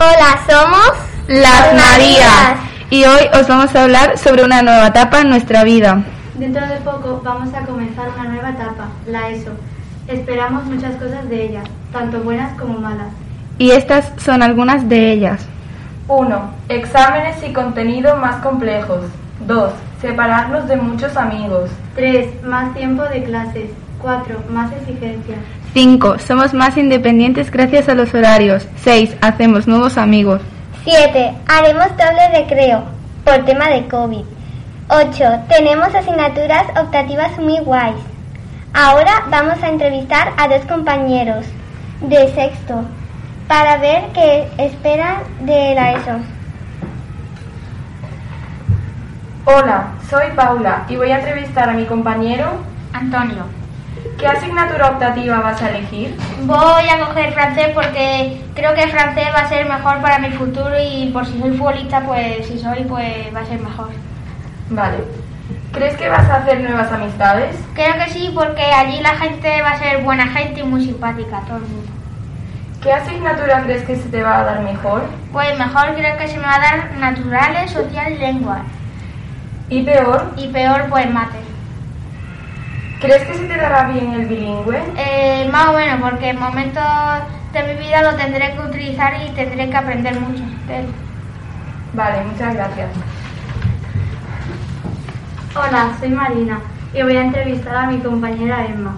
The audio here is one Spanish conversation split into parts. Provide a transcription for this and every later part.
Hola, somos Las Marías. Y hoy os vamos a hablar sobre una nueva etapa en nuestra vida. Dentro de poco vamos a comenzar una nueva etapa, la ESO. Esperamos muchas cosas de ella, tanto buenas como malas. Y estas son algunas de ellas. 1. Exámenes y contenido más complejos. 2. Separarnos de muchos amigos. 3. Más tiempo de clases. 4. Más exigencia. 5. Somos más independientes gracias a los horarios. 6. Hacemos nuevos amigos. 7. Haremos doble recreo por tema de COVID. 8. Tenemos asignaturas optativas muy guays. Ahora vamos a entrevistar a dos compañeros de sexto para ver qué esperan de la ESO. Hola, soy Paula y voy a entrevistar a mi compañero Antonio. ¿Qué asignatura optativa vas a elegir? Voy a coger francés porque creo que francés va a ser mejor para mi futuro y por si soy futbolista, pues si soy, pues va a ser mejor. Vale. ¿Crees que vas a hacer nuevas amistades? Creo que sí, porque allí la gente va a ser buena gente y muy simpática, todo el mundo. ¿Qué asignatura crees que se te va a dar mejor? Pues mejor creo que se me va a dar naturales, social y lenguas. ¿Y peor? Y peor, pues mate. ¿Crees que se te dará bien el bilingüe? Eh, más o menos, porque en momentos de mi vida lo tendré que utilizar y tendré que aprender mucho. de él. Vale, muchas gracias. Hola, soy Marina y voy a entrevistar a mi compañera Emma.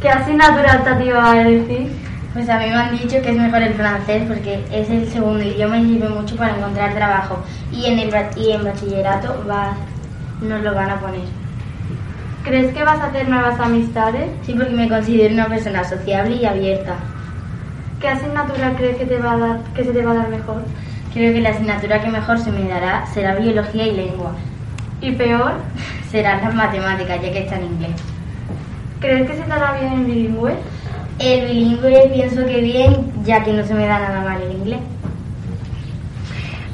¿Qué asignatura optativa va a elegir? Pues a mí me han dicho que es mejor el francés porque es el segundo idioma y sirve mucho para encontrar trabajo. Y en el y en bachillerato va, nos lo van a poner. ¿Crees que vas a hacer nuevas amistades? Sí, porque me considero una persona sociable y abierta. ¿Qué asignatura crees que, te va a dar, que se te va a dar mejor? Creo que la asignatura que mejor se me dará será biología y lengua. ¿Y peor? Serán las matemáticas, ya que está en inglés. ¿Crees que se te dará bien el bilingüe? El bilingüe pienso que bien, ya que no se me da nada mal el inglés.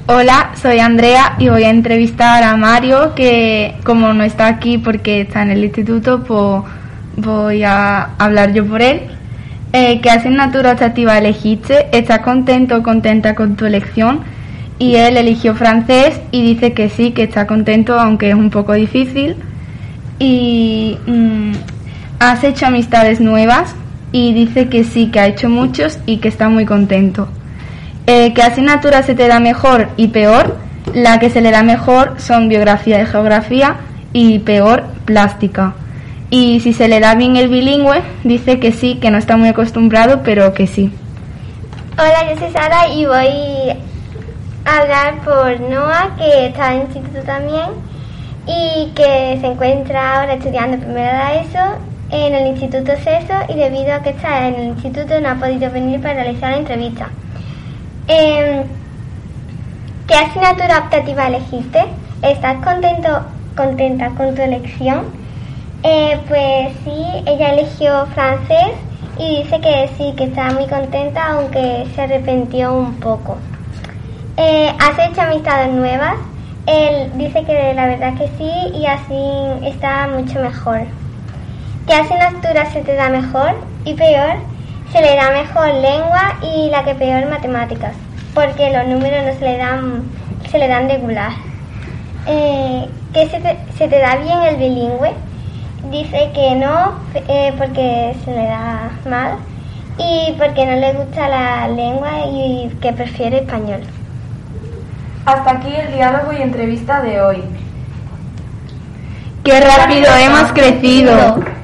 Hola, soy Andrea y voy a entrevistar a Mario, que como no está aquí porque está en el instituto, pues voy a hablar yo por él. Eh, ¿Qué asignatura optativa elegiste? ¿Estás contento o contenta con tu elección? Y él eligió francés y dice que sí, que está contento, aunque es un poco difícil. Y mm, has hecho amistades nuevas y dice que sí, que ha hecho muchos y que está muy contento. Eh, ¿Qué asignatura se te da mejor y peor? La que se le da mejor son biografía y geografía y peor plástica. Y si se le da bien el bilingüe, dice que sí, que no está muy acostumbrado, pero que sí. Hola, yo soy Sara y voy a hablar por Noah, que está en instituto también y que se encuentra ahora estudiando primero de ESO en el Instituto CESO y debido a que está en el instituto no ha podido venir para realizar la entrevista. Em, ¿Qué asignatura optativa elegiste? ¿Estás contento, contenta con tu elección? Eh, pues sí, ella eligió francés y dice que sí, que está muy contenta, aunque se arrepintió un poco. Eh, ¿Has hecho amistades nuevas? Él dice que la verdad que sí y así está mucho mejor. ¿Qué asignatura se te da mejor y peor? Se le da mejor lengua y la que peor matemáticas, porque los números no se le dan, se le dan regular. Eh, ¿Qué se te, se te da bien el bilingüe? Dice que no, eh, porque se le da mal y porque no le gusta la lengua y que prefiere español. Hasta aquí el diálogo y entrevista de hoy. ¡Qué rápido hemos crecido!